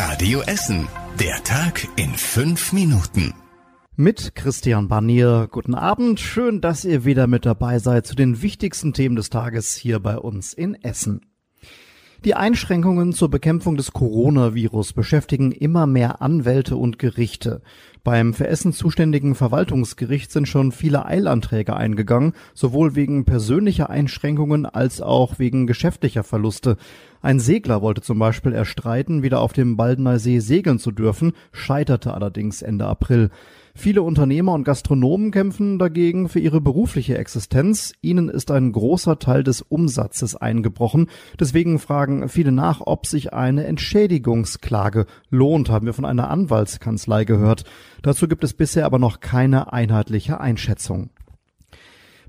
Radio Essen. Der Tag in fünf Minuten. Mit Christian Barnier. Guten Abend. Schön, dass ihr wieder mit dabei seid zu den wichtigsten Themen des Tages hier bei uns in Essen. Die Einschränkungen zur Bekämpfung des Coronavirus beschäftigen immer mehr Anwälte und Gerichte. Beim für Essen zuständigen Verwaltungsgericht sind schon viele Eilanträge eingegangen, sowohl wegen persönlicher Einschränkungen als auch wegen geschäftlicher Verluste. Ein Segler wollte zum Beispiel erstreiten, wieder auf dem Baldener See segeln zu dürfen, scheiterte allerdings Ende April. Viele Unternehmer und Gastronomen kämpfen dagegen für ihre berufliche Existenz. Ihnen ist ein großer Teil des Umsatzes eingebrochen. Deswegen fragen viele nach, ob sich eine Entschädigungsklage lohnt, haben wir von einer Anwaltskanzlei gehört. Dazu gibt es bisher aber noch keine einheitliche Einschätzung.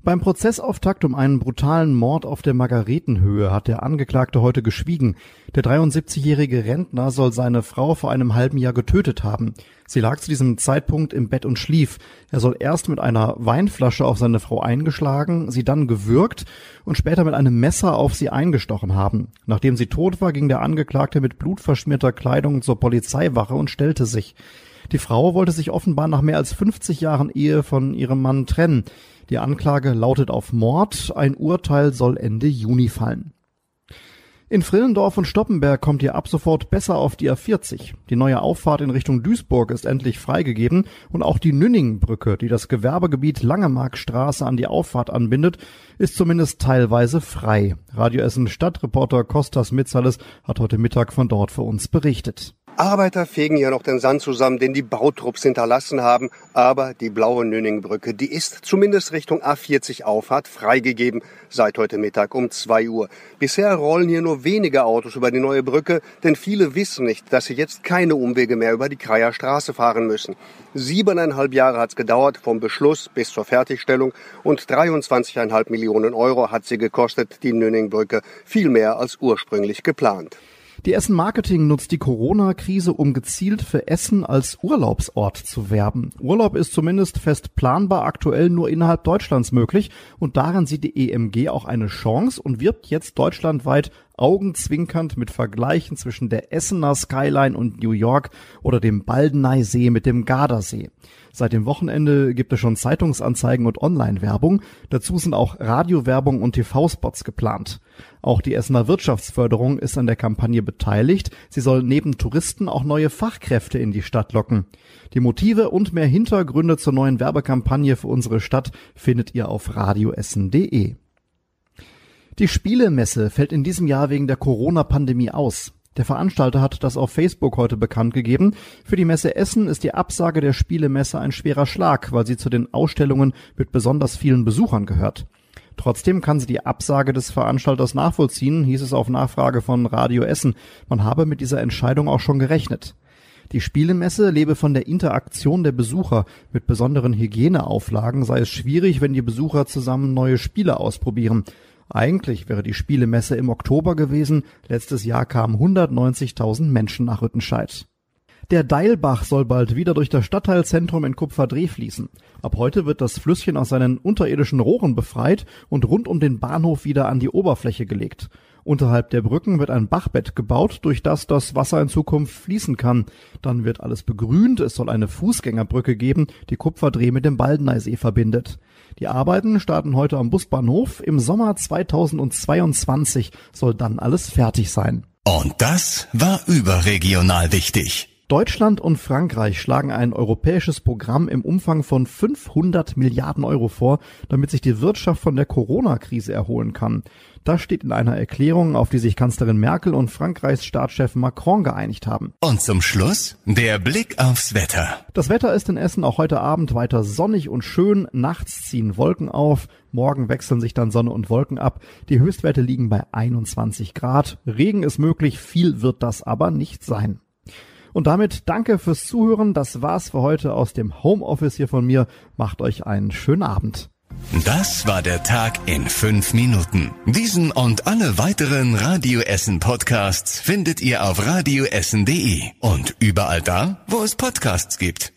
Beim Prozessauftakt um einen brutalen Mord auf der Margaretenhöhe hat der Angeklagte heute geschwiegen. Der 73-jährige Rentner soll seine Frau vor einem halben Jahr getötet haben. Sie lag zu diesem Zeitpunkt im Bett und schlief. Er soll erst mit einer Weinflasche auf seine Frau eingeschlagen, sie dann gewürgt und später mit einem Messer auf sie eingestochen haben. Nachdem sie tot war, ging der Angeklagte mit blutverschmierter Kleidung zur Polizeiwache und stellte sich. Die Frau wollte sich offenbar nach mehr als 50 Jahren Ehe von ihrem Mann trennen. Die Anklage lautet auf Mord. Ein Urteil soll Ende Juni fallen. In Frillendorf und Stoppenberg kommt ihr ab sofort besser auf die A40. Die neue Auffahrt in Richtung Duisburg ist endlich freigegeben und auch die Nünningsbrücke, die das Gewerbegebiet Langemarkstraße an die Auffahrt anbindet, ist zumindest teilweise frei. Radio Essen Stadtreporter Kostas Mitzales hat heute Mittag von dort für uns berichtet. Arbeiter fegen ja noch den Sand zusammen, den die Bautrupps hinterlassen haben. Aber die blaue Nüningbrücke, die ist zumindest Richtung A40 Auffahrt freigegeben seit heute Mittag um 2 Uhr. Bisher rollen hier nur wenige Autos über die neue Brücke, denn viele wissen nicht, dass sie jetzt keine Umwege mehr über die Kreier Straße fahren müssen. Siebeneinhalb Jahre hat es gedauert vom Beschluss bis zur Fertigstellung und 23,5 Millionen Euro hat sie gekostet, die Nüningbrücke, viel mehr als ursprünglich geplant. Die Essen Marketing nutzt die Corona-Krise, um gezielt für Essen als Urlaubsort zu werben. Urlaub ist zumindest fest planbar aktuell nur innerhalb Deutschlands möglich und daran sieht die EMG auch eine Chance und wirbt jetzt deutschlandweit augenzwinkernd mit Vergleichen zwischen der Essener Skyline und New York oder dem Baldeneysee mit dem Gardasee. Seit dem Wochenende gibt es schon Zeitungsanzeigen und Online-Werbung. Dazu sind auch Radiowerbung und TV-Spots geplant. Auch die Essener Wirtschaftsförderung ist an der Kampagne beteiligt. Sie soll neben Touristen auch neue Fachkräfte in die Stadt locken. Die Motive und mehr Hintergründe zur neuen Werbekampagne für unsere Stadt findet ihr auf radioessen.de. Die Spielemesse fällt in diesem Jahr wegen der Corona-Pandemie aus. Der Veranstalter hat das auf Facebook heute bekannt gegeben. Für die Messe Essen ist die Absage der Spielemesse ein schwerer Schlag, weil sie zu den Ausstellungen mit besonders vielen Besuchern gehört. Trotzdem kann sie die Absage des Veranstalters nachvollziehen, hieß es auf Nachfrage von Radio Essen. Man habe mit dieser Entscheidung auch schon gerechnet. Die Spielemesse lebe von der Interaktion der Besucher. Mit besonderen Hygieneauflagen sei es schwierig, wenn die Besucher zusammen neue Spiele ausprobieren. Eigentlich wäre die Spielemesse im Oktober gewesen. Letztes Jahr kamen 190.000 Menschen nach Rüttenscheid. Der Deilbach soll bald wieder durch das Stadtteilzentrum in Kupferdreh fließen. Ab heute wird das Flüsschen aus seinen unterirdischen Rohren befreit und rund um den Bahnhof wieder an die Oberfläche gelegt. Unterhalb der Brücken wird ein Bachbett gebaut, durch das das Wasser in Zukunft fließen kann. Dann wird alles begrünt, es soll eine Fußgängerbrücke geben, die Kupferdreh mit dem Baldeneysee verbindet. Die Arbeiten starten heute am Busbahnhof. Im Sommer 2022 soll dann alles fertig sein. Und das war überregional wichtig. Deutschland und Frankreich schlagen ein europäisches Programm im Umfang von 500 Milliarden Euro vor, damit sich die Wirtschaft von der Corona-Krise erholen kann. Das steht in einer Erklärung, auf die sich Kanzlerin Merkel und Frankreichs Staatschef Macron geeinigt haben. Und zum Schluss der Blick aufs Wetter. Das Wetter ist in Essen auch heute Abend weiter sonnig und schön. Nachts ziehen Wolken auf. Morgen wechseln sich dann Sonne und Wolken ab. Die Höchstwerte liegen bei 21 Grad. Regen ist möglich, viel wird das aber nicht sein. Und damit danke fürs Zuhören. Das war's für heute aus dem Homeoffice hier von mir. Macht euch einen schönen Abend. Das war der Tag in fünf Minuten. Diesen und alle weiteren Radio Essen Podcasts findet ihr auf radioessen.de und überall da, wo es Podcasts gibt.